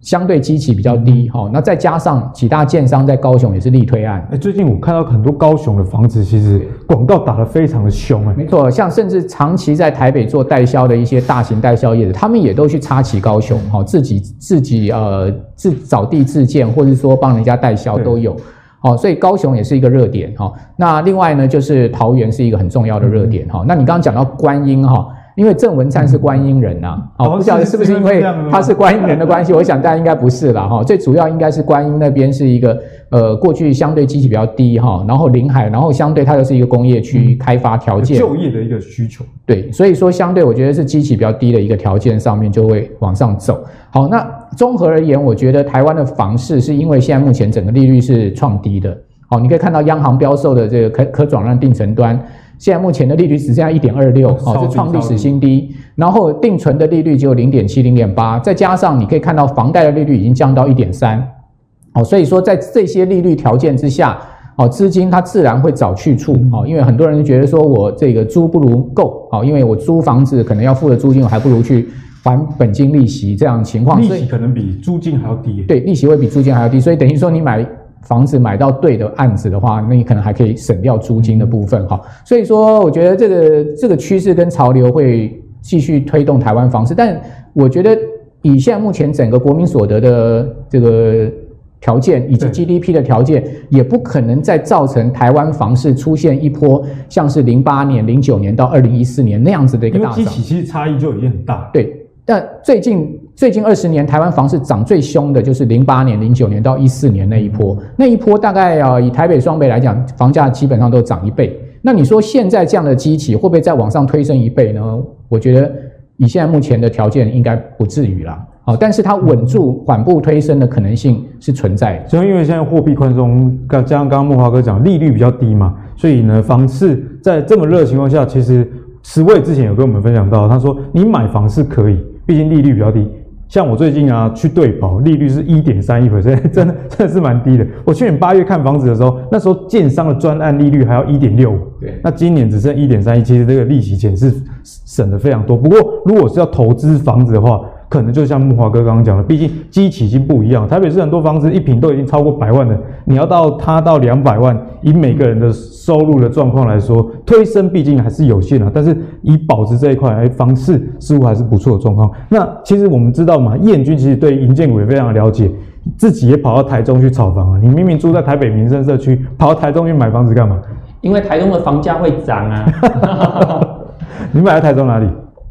相对基期比较低，好，那再加上几大建商在高雄也是力推案。哎，最近我看到很多高雄的房子，其实广告打得非常的凶哎。没错，像甚至长期在台北做代销的一些大型代销业者，他们也都去插旗高雄，好，自己自己呃自找地自建，或者说帮人家代销都有。好，所以高雄也是一个热点哈。那另外呢，就是桃园是一个很重要的热点哈。那你刚刚讲到观音哈，因为郑文灿是观音人呐，哦，不晓得是不是因为他是观音人的关系？我想大家应该不是啦哈。最主要应该是观音那边是一个呃，过去相对基期比较低哈，然后临海，然后相对它又是一个工业区开发条件，就业的一个需求。对，所以说相对我觉得是基期比较低的一个条件上面就会往上走。好，那。综合而言，我觉得台湾的房市是因为现在目前整个利率是创低的。好，你可以看到央行标售的这个可可转让定存端，现在目前的利率只剩下一点二六，好，是创历史新低。然后定存的利率只有零点七、零点八，再加上你可以看到房贷的利率已经降到一点三。好，所以说在这些利率条件之下，哦，资金它自然会找去处。哦，因为很多人觉得说我这个租不如购，哦，因为我租房子可能要付的租金，我还不如去。还本金利息这样情况，利息可能比租金还要低。对，利息会比租金还要低，所以等于说你买房子买到对的案子的话，那你可能还可以省掉租金的部分哈。所以说，我觉得这个这个趋势跟潮流会继续推动台湾房市，但我觉得以现在目前整个国民所得的这个条件以及 GDP 的条件，也不可能再造成台湾房市出现一波像是零八年、零九年到二零一四年那样子的一个大涨。因为其实差异就已经很大。对。但最近最近二十年，台湾房市涨最凶的就是零八年、零九年到一四年那一波。那一波大概啊，以台北、双北来讲，房价基本上都涨一倍。那你说现在这样的基期会不会再往上推升一倍呢？我觉得以现在目前的条件，应该不至于啦。好，但是它稳住、缓步推升的可能性是存在的。所以因为现在货币宽松，加上刚刚木华哥讲利率比较低嘛，所以呢，房市在这么热的情况下，其实。石伟之前有跟我们分享到，他说你买房是可以，毕竟利率比较低。像我最近啊去对保，利率是一点三一 percent，[LAUGHS] 真的真的是蛮低的。我去年八月看房子的时候，那时候建商的专案利率还要一点六五，对，那今年只剩一点三一，其实这个利息钱是省的非常多。不过如果是要投资房子的话，可能就像木华哥刚刚讲的，毕竟基期已经不一样。台北市很多房子一平都已经超过百万了，你要到它到两百万，以每个人的收入的状况来说，推升毕竟还是有限啊。但是以保值这一块，哎，房市似乎还是不错的状况。那其实我们知道嘛，彦军其实对银建股也非常的了解，自己也跑到台中去炒房啊。你明明住在台北民生社区，跑到台中去买房子干嘛？[LAUGHS] 因为台中的房价会涨啊。你买在台中哪里？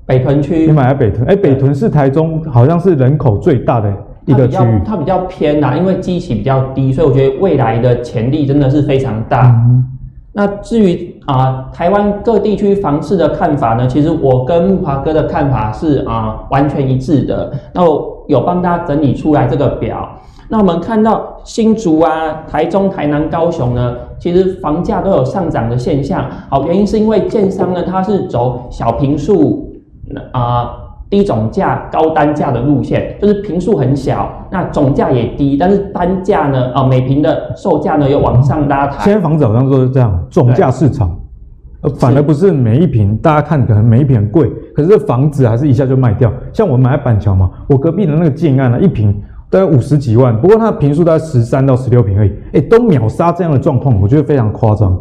北屯区，你买在北屯，哎、欸，北屯是台中好像是人口最大的一个区域，它比较偏啦，因为基期比较低，所以我觉得未来的潜力真的是非常大。嗯、那至于啊、呃，台湾各地区房市的看法呢，其实我跟木华哥的看法是啊、呃、完全一致的。那我有帮大家整理出来这个表，那我们看到新竹啊、台中、台南、高雄呢，其实房价都有上涨的现象。好，原因是因为建商呢，它是走小平数。啊、呃，低总价高单价的路线，就是平数很小，那总价也低，但是单价呢，啊、呃，每平的售价呢又往上拉抬。现在房子好像都是这样，总价市场，呃，反而不是每一平，大家看可能每一平很贵，可是这房子还是一下就卖掉。像我买板桥嘛，我隔壁的那个建案呢，一平大概五十几万，不过它的坪数大概十三到十六平而已，哎，都秒杀这样的状况，我觉得非常夸张。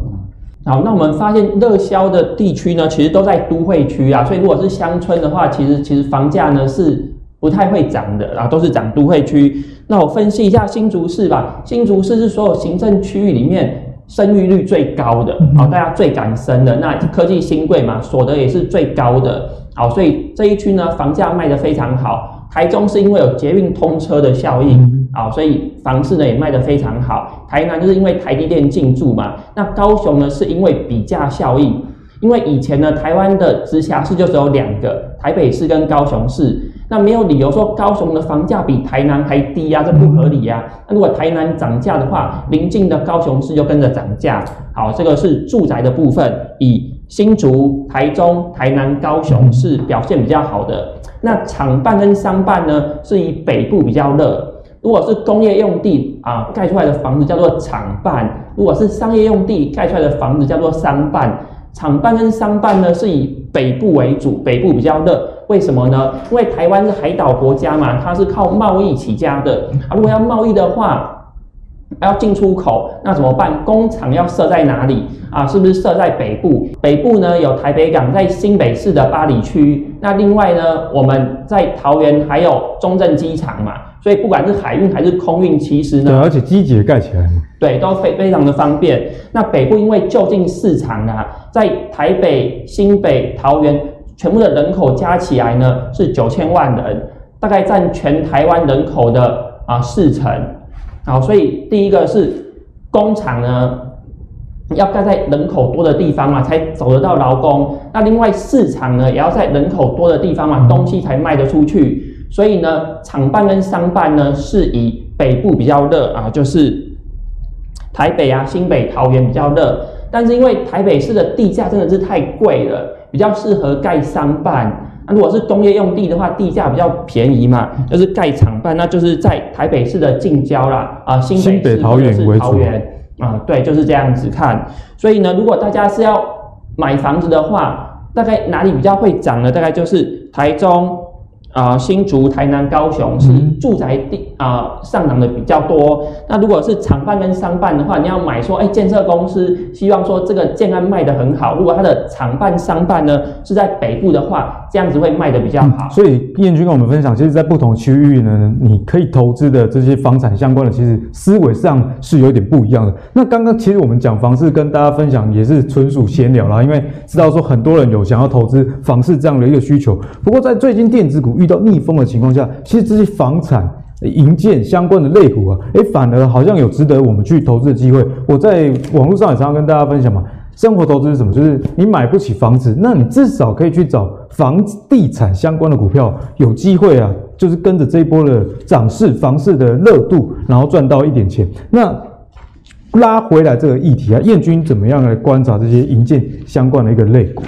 好，那我们发现热销的地区呢，其实都在都会区啊，所以如果是乡村的话，其实其实房价呢是不太会涨的，然后都是涨都会区。那我分析一下新竹市吧，新竹市是所有行政区域里面生育率最高的，好，大家最敢生的，那科技新贵嘛，所得也是最高的，好，所以这一区呢，房价卖得非常好。台中是因为有捷运通车的效应啊，所以房市呢也卖得非常好。台南就是因为台积电进驻嘛，那高雄呢是因为比价效应，因为以前呢台湾的直辖市就只有两个，台北市跟高雄市，那没有理由说高雄的房价比台南还低呀，这不合理呀。那如果台南涨价的话，邻近的高雄市就跟着涨价。好，这个是住宅的部分，以新竹、台中、台南、高雄是表现比较好的。那厂办跟商办呢，是以北部比较热。如果是工业用地啊，盖出来的房子叫做厂办；如果是商业用地盖出来的房子叫做商办。厂办跟商办呢，是以北部为主，北部比较热。为什么呢？因为台湾是海岛国家嘛，它是靠贸易起家的啊。如果要贸易的话，要进出口，那怎么办？工厂要设在哪里啊？是不是设在北部？北部呢，有台北港，在新北市的八里区。那另外呢，我们在桃园还有中正机场嘛，所以不管是海运还是空运，其实呢，对，而且机捷盖起来嘛，对，都非非常的方便。那北部因为就近市场啊，在台北、新北、桃园全部的人口加起来呢是九千万人，大概占全台湾人口的啊四成。好，所以第一个是工厂呢，要盖在人口多的地方嘛，才走得到劳工。那另外市场呢，也要在人口多的地方嘛，东西才卖得出去。所以呢，厂办跟商办呢，是以北部比较热啊，就是台北啊、新北、桃园比较热。但是因为台北市的地价真的是太贵了，比较适合盖商办。那如果是工业用地的话，地价比较便宜嘛，就是盖厂办，那就是在台北市的近郊啦，啊，新北市或者是桃园啊，对，就是这样子看。所以呢，如果大家是要买房子的话，大概哪里比较会涨呢？大概就是台中。啊、呃，新竹、台南、高雄是住宅地啊、呃、上涨的比较多。那如果是厂办跟商办的话，你要买说，哎，建设公司希望说这个建安卖得很好。如果它的厂办、商办呢是在北部的话，这样子会卖得比较好。嗯、所以燕君跟我们分享，其实，在不同区域呢，你可以投资的这些房产相关的，其实思维上是有点不一样的。那刚刚其实我们讲房市跟大家分享，也是纯属闲聊啦，因为知道说很多人有想要投资房市这样的一个需求。不过在最近电子股遇到逆风的情况下，其实这些房产、营建相关的类股啊，诶，反而好像有值得我们去投资的机会。我在网络上也常常跟大家分享嘛，生活投资是什么？就是你买不起房子，那你至少可以去找房地产相关的股票，有机会啊，就是跟着这一波的涨势、房市的热度，然后赚到一点钱。那拉回来这个议题啊，燕君怎么样来观察这些营建相关的一个类股？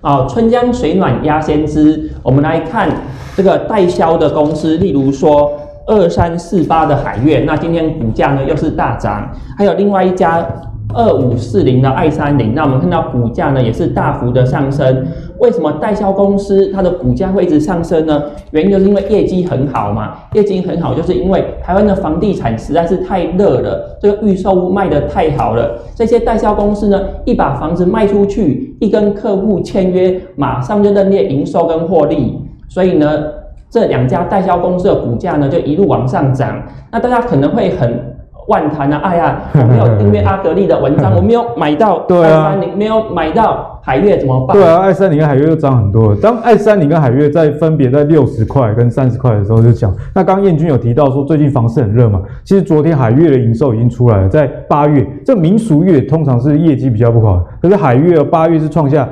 啊，春江水暖鸭先知。我们来看这个代销的公司，例如说二三四八的海月，那今天股价呢又是大涨。还有另外一家二五四零的爱三零，那我们看到股价呢也是大幅的上升。为什么代销公司它的股价会一直上升呢？原因就是因为业绩很好嘛，业绩很好，就是因为台湾的房地产实在是太热了，这个预售屋卖得太好了。这些代销公司呢，一把房子卖出去，一跟客户签约，马上就认列营收跟获利。所以呢，这两家代销公司的股价呢，就一路往上涨。那大家可能会很万谈啊！哎呀，我没有订阅阿格力的文章，[LAUGHS] 我没有买到爱三零，没有买到海月，怎么办？对啊，爱三零跟海月又涨很多了。当爱三零跟海月在分别在六十块跟三十块的时候，就讲。那刚刚彦钧有提到说，最近房市很热嘛。其实昨天海月的营收已经出来了，在八月，这民俗月通常是业绩比较不好，可是海月八月是创下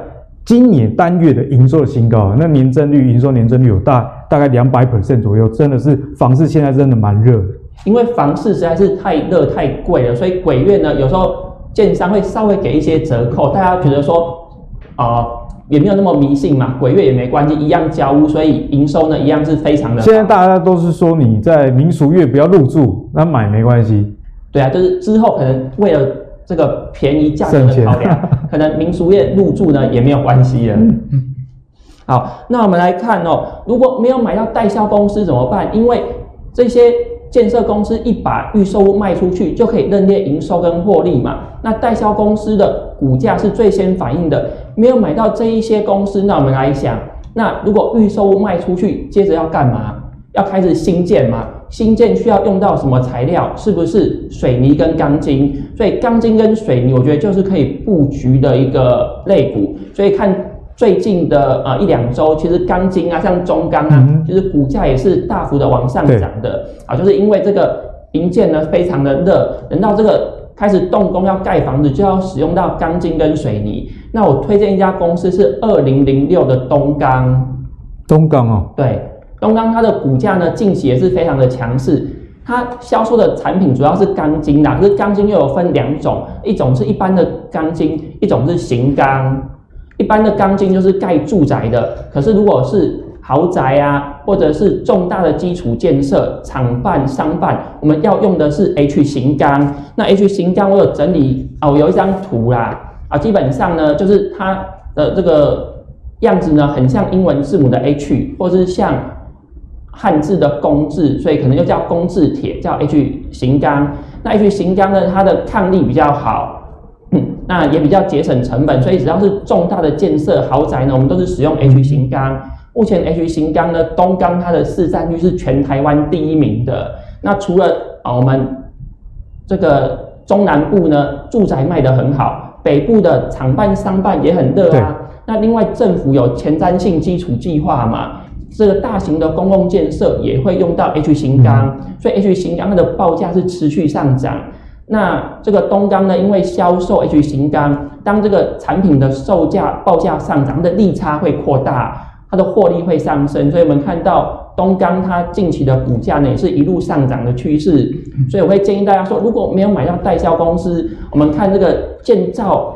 今年单月的营收的新高，那年增率营收年增率有大大概两百 percent 左右，真的是房市现在真的蛮热的。因为房市实在是太热太贵了，所以鬼月呢，有时候建商会稍微给一些折扣。大家觉得说，啊、呃，也没有那么迷信嘛，鬼月也没关系，一样交屋，所以营收呢一样是非常的。现在大家都是说你在民俗月不要入住，那买没关系。对啊，就是之后可能为了这个便宜价格的考量，可能民俗月入住呢也没有关系了。好，那我们来看哦，如果没有买到代销公司怎么办？因为这些。建设公司一把预售屋卖出去，就可以认列营收跟获利嘛。那代销公司的股价是最先反应的，没有买到这一些公司，那我们来想，那如果预售屋卖出去，接着要干嘛？要开始新建嘛？新建需要用到什么材料？是不是水泥跟钢筋？所以钢筋跟水泥，我觉得就是可以布局的一个类股。所以看。最近的呃一两周，其实钢筋啊，像中钢啊，嗯、其实股价也是大幅的往上涨的啊，就是因为这个营建呢非常的热，等到这个开始动工要盖房子，就要使用到钢筋跟水泥。那我推荐一家公司是二零零六的东钢。东钢哦，对，东钢它的股价呢近期也是非常的强势，它销售的产品主要是钢筋啦，可是钢筋又有分两种，一种是一般的钢筋，一种是型钢。一般的钢筋就是盖住宅的，可是如果是豪宅啊，或者是重大的基础建设、厂办、商办，我们要用的是 H 型钢。那 H 型钢我有整理哦，有一张图啦啊，基本上呢就是它的这个样子呢，很像英文字母的 H，或者是像汉字的工字，所以可能又叫工字铁，叫 H 型钢。那 H 型钢呢，它的抗力比较好。那也比较节省成本，所以只要是重大的建设豪宅呢，我们都是使用 H 型钢。目前 H 型钢呢，东钢它的市占率是全台湾第一名的。那除了啊，我们这个中南部呢，住宅卖得很好，北部的厂办商办也很热啊。那另外政府有前瞻性基础计划嘛，这个大型的公共建设也会用到 H 型钢，所以 H 型钢它的报价是持续上涨。那这个东钢呢，因为销售 H 型钢，当这个产品的售价报价上涨，它的利差会扩大，它的获利会上升，所以我们看到东钢它近期的股价呢，也是一路上涨的趋势。所以我会建议大家说，如果没有买到代销公司，我们看这个建造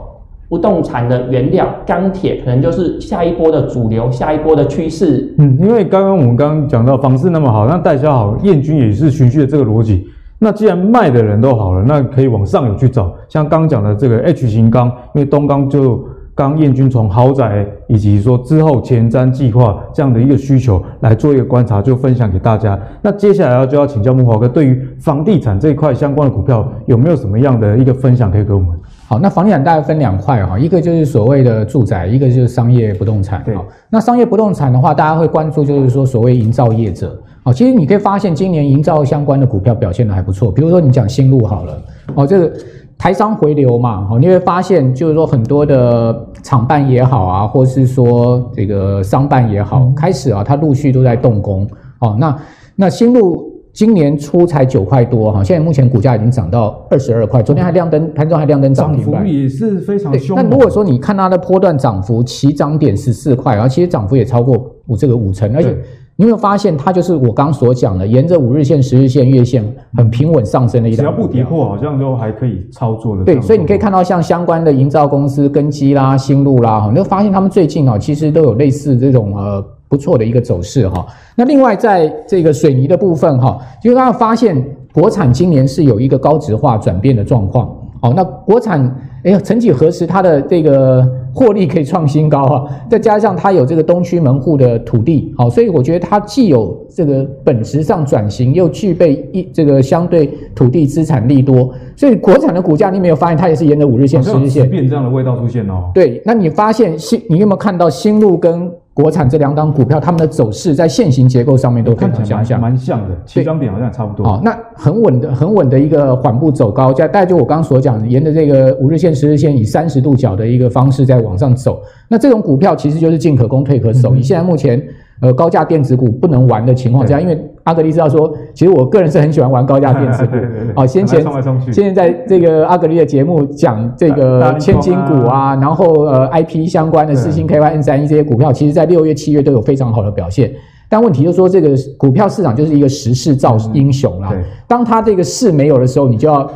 不动产的原料钢铁，可能就是下一波的主流，下一波的趋势。嗯，因为刚刚我们刚刚讲到房市那么好，那代销好，燕军也是循序的这个逻辑。那既然卖的人都好了，那可以往上游去找，像刚讲的这个 H 型钢，因为东钢就刚彦军从豪宅以及说之后前瞻计划这样的一个需求来做一个观察，就分享给大家。那接下来要就要请教木华哥，对于房地产这一块相关的股票有没有什么样的一个分享可以给我们？好，那房地产大概分两块哈，一个就是所谓的住宅，一个就是商业不动产。对，那商业不动产的话，大家会关注就是说所谓营造业者。哦，其实你可以发现，今年营造相关的股票表现的还不错。比如说，你讲新路好了，哦，这个台商回流嘛，哦，你会发现，就是说很多的厂办也好啊，或是说这个商办也好，开始啊，它陆续都在动工。哦，那那新路今年初才九块多哈，现在目前股价已经涨到二十二块，昨天还亮灯，盘中还亮灯涨停板，涨幅也是非常凶。那如果说你看它的波段涨幅，起涨点十四块，然后其实涨幅也超过五这个五成，而且。你有没有发现它就是我刚所讲的，沿着五日线、十日线、月线很平稳上升的一档，只要不跌破，好像都还可以操作的。对，所以你可以看到像相关的营造公司、根基啦、新路啦，哈，你会发现他们最近啊，其实都有类似这种呃不错的一个走势哈。那另外在这个水泥的部分哈，就大家发现国产今年是有一个高值化转变的状况。好，那国产。哎呀，曾几何时，它的这个获利可以创新高啊！再加上它有这个东区门户的土地，好，所以我觉得它既有这个本质上转型，又具备一这个相对土地资产利多，所以国产的股价，你没有发现它也是沿着五日线、十日线变这样的味道出现哦？对，那你发现新，你有没有看到新路跟？国产这两档股票，它们的走势在线型结构上面都非常相像，蛮像的，起涨点好像也差不多。好，那很稳的、很稳的一个缓步走高，在大概就我刚刚所讲的，沿着这个五日线、十日线以三十度角的一个方式在往上走。那这种股票其实就是进可攻、退可守。以、嗯、现在目前。呃，高价电子股不能玩的情况下，因为阿格力知道说，其实我个人是很喜欢玩高价电子股。[LAUGHS] 哦，先前现在在这个阿格力的节目讲这个千金股啊，然后呃 IP 相关的四星 KY N 三一这些股票，其实在六月、七月都有非常好的表现。但问题就是说，这个股票市场就是一个时势造英雄啦。当它这个势没有的时候，你就要。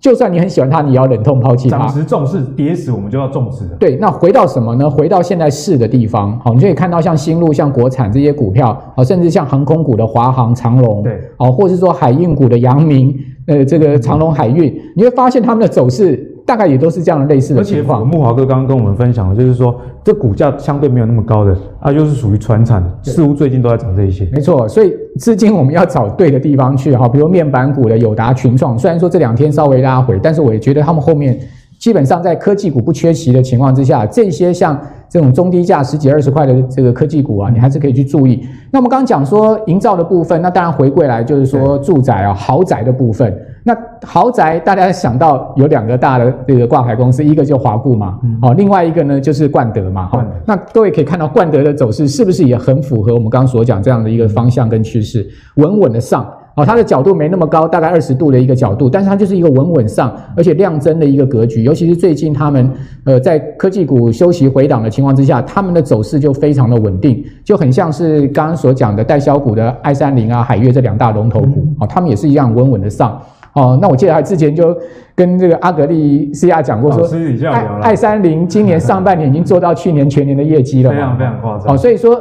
就算你很喜欢它，你也要忍痛抛弃它。涨时重视，跌时我们就要重视。对，那回到什么呢？回到现在市的地方，好，你就可以看到像新路、像国产这些股票，好，甚至像航空股的华航、长龙，对，好，或者是说海运股的阳明，呃，这个长龙海运，你会发现他们的走势。大概也都是这样的类似的情况。木华哥刚刚跟我们分享的，就是说这股价相对没有那么高的啊，又是属于传产，似乎最近都在涨这一些。没错，所以资金我们要找对的地方去哈，比如面板股的友达、群创，虽然说这两天稍微拉回，但是我也觉得他们后面基本上在科技股不缺席的情况之下，这些像这种中低价十几二十块的这个科技股啊，你还是可以去注意。那我们刚刚讲说营造的部分，那当然回归来就是说住宅啊、豪宅的部分。那豪宅，大家想到有两个大的这个挂牌公司，一个就华固嘛，哦、嗯，另外一个呢就是冠德嘛，哈、嗯。那各位可以看到冠德的走势是不是也很符合我们刚刚所讲这样的一个方向跟趋势，稳稳的上，哦，它的角度没那么高，大概二十度的一个角度，但是它就是一个稳稳上，而且量增的一个格局。尤其是最近他们呃在科技股休息回档的情况之下，他们的走势就非常的稳定，就很像是刚刚所讲的代销股的爱三零啊、海月这两大龙头股，哦，他们也是一样稳稳的上。哦，那我记得他之前就跟这个阿格力西亚讲过说，说爱爱三零今年上半年已经做到去年全年的业绩了，非常非常夸张。哦，所以说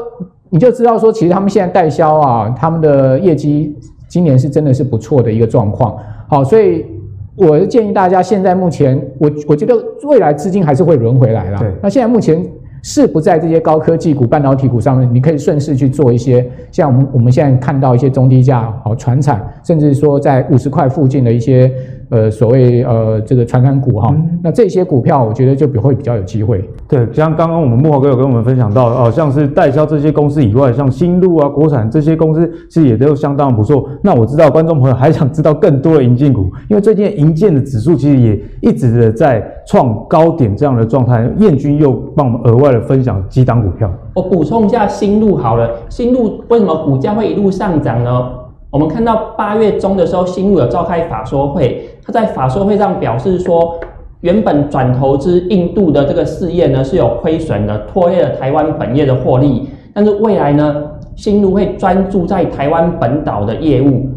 你就知道说，其实他们现在代销啊，他们的业绩今年是真的是不错的一个状况。好，所以我建议大家现在目前，我我觉得未来资金还是会轮回来了。对，那现在目前。是不在这些高科技股、半导体股上面，你可以顺势去做一些，像我们我们现在看到一些中低价好传产，甚至说在五十块附近的一些。呃，所谓呃这个传产股哈，那这些股票我觉得就比会比较有机会。对，像刚刚我们木华哥有跟我们分享到，哦，像是代销这些公司以外，像新路啊、国产这些公司，其实也都相当不错。那我知道观众朋友还想知道更多的银建股，因为最近银建的指数其实也一直的在创高点这样的状态。彦钧又帮我们额外的分享几档股票。我补充一下新路好了，新路为什么股价会一路上涨呢？我们看到八月中的时候，新路有召开法说会，他在法说会上表示说，原本转投资印度的这个事业呢是有亏损的，拖累了台湾本业的获利。但是未来呢，新路会专注在台湾本岛的业务，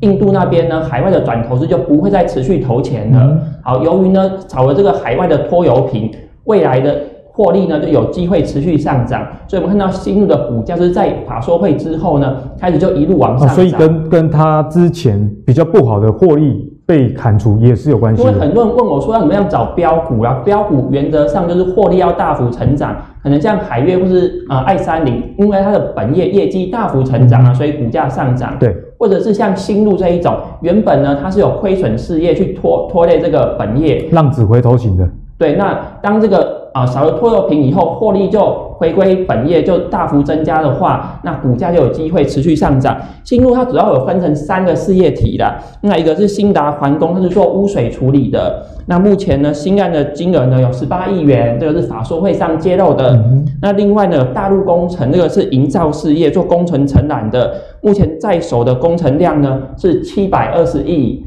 印度那边呢，海外的转投资就不会再持续投钱了。好，由于呢炒了这个海外的拖油瓶，未来的。获利呢就有机会持续上涨，所以我们看到新路的股价是在法说会之后呢，开始就一路往上所以跟跟它之前比较不好的获利被砍除也是有关系。因为很多人问我说要怎么样找标股啊？标股原则上就是获利要大幅成长，可能像海月或是啊爱三零，因为它的本业业绩大幅成长啊，所以股价上涨。对，或者是像新路这一种，原本呢它是有亏损事业去拖拖累这个本业，浪子回头型的。对，那当这个。啊，少了拖油瓶以后，获利就回归本业，就大幅增加的话，那股价就有机会持续上涨。新路它主要有分成三个事业体的，那一个是新达环工，它是做污水处理的。那目前呢，新案的金额呢有十八亿元，这个是法说会上揭露的。嗯、那另外呢，大陆工程这个是营造事业，做工程承揽的，目前在手的工程量呢是七百二十亿。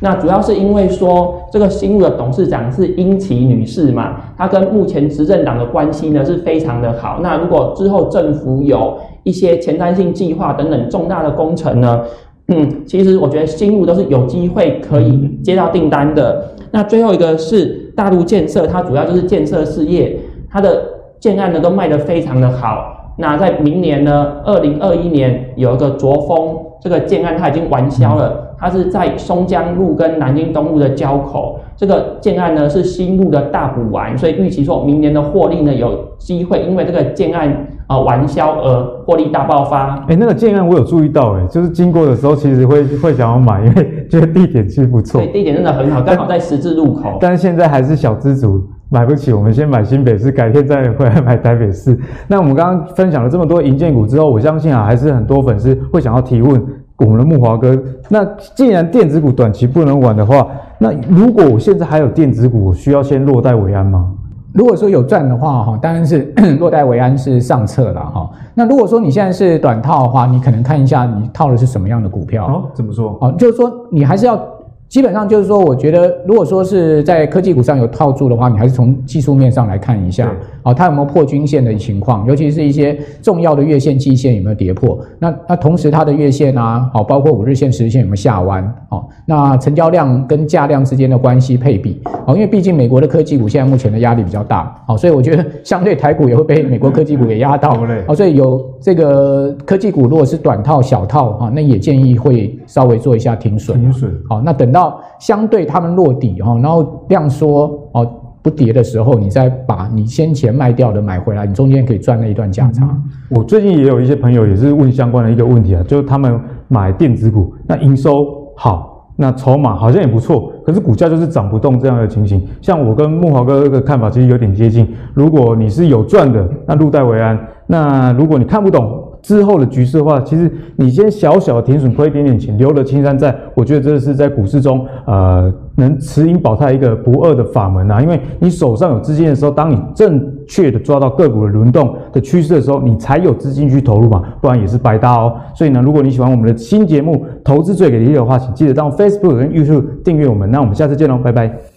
那主要是因为说，这个新路的董事长是英琦女士嘛，她跟目前执政党的关系呢是非常的好。那如果之后政府有一些前瞻性计划等等重大的工程呢，嗯，其实我觉得新路都是有机会可以接到订单的。那最后一个是大陆建设，它主要就是建设事业，它的建案呢都卖得非常的好。那在明年呢，二零二一年有一个卓峰这个建案，它已经完销了。它是在松江路跟南京东路的交口，这个建案呢是新路的大补完，所以预期说明年的获利呢有机会，因为这个建案啊、呃、完销而获利大爆发。哎、欸，那个建案我有注意到、欸，哎，就是经过的时候其实会会想要买，因为觉得地点其实不错。对，地点真的很好，刚好在十字路口。但，但是现在还是小资族。买不起，我们先买新北市，改天再回来买台北市。那我们刚刚分享了这么多银建股之后，我相信啊，还是很多粉丝会想要提问我们的木华哥。那既然电子股短期不能玩的话，那如果我现在还有电子股，我需要先落袋为安吗？如果说有赚的话，哈，当然是 [COUGHS] 落袋为安是上策了，哈。那如果说你现在是短套的话，你可能看一下你套的是什么样的股票。哦，怎么说？哦，就是说你还是要。基本上就是说，我觉得如果说是在科技股上有套住的话，你还是从技术面上来看一下，好，它有没有破均线的情况，尤其是一些重要的月线、季线有没有跌破。那那同时它的月线啊，好，包括五日线、十日线有没有下弯？好，那成交量跟价量之间的关系配比，哦，因为毕竟美国的科技股现在目前的压力比较大，好，所以我觉得相对台股也会被美国科技股给压到，好，所以有这个科技股如果是短套、小套啊，那也建议会稍微做一下停损，停损，好，那等。到相对他们落底哈，然后量缩哦不跌的时候，你再把你先前卖掉的买回来，你中间可以赚那一段价差。我最近也有一些朋友也是问相关的一个问题啊，就是他们买电子股，那营收好，那筹码好像也不错，可是股价就是涨不动这样的情形。像我跟慕驊哥的看法其实有点接近，如果你是有赚的，那入袋为安；那如果你看不懂。之后的局势的话，其实你先小小的停损，亏一点点钱，留了青山在，我觉得这是在股市中，呃，能持盈保泰一个不二的法门啊。因为你手上有资金的时候，当你正确的抓到个股的轮动的趋势的时候，你才有资金去投入嘛，不然也是白搭哦。所以呢，如果你喜欢我们的新节目《投资最给力》的话，请记得到 Facebook 跟 YouTube 订阅我们。那我们下次见喽，拜拜。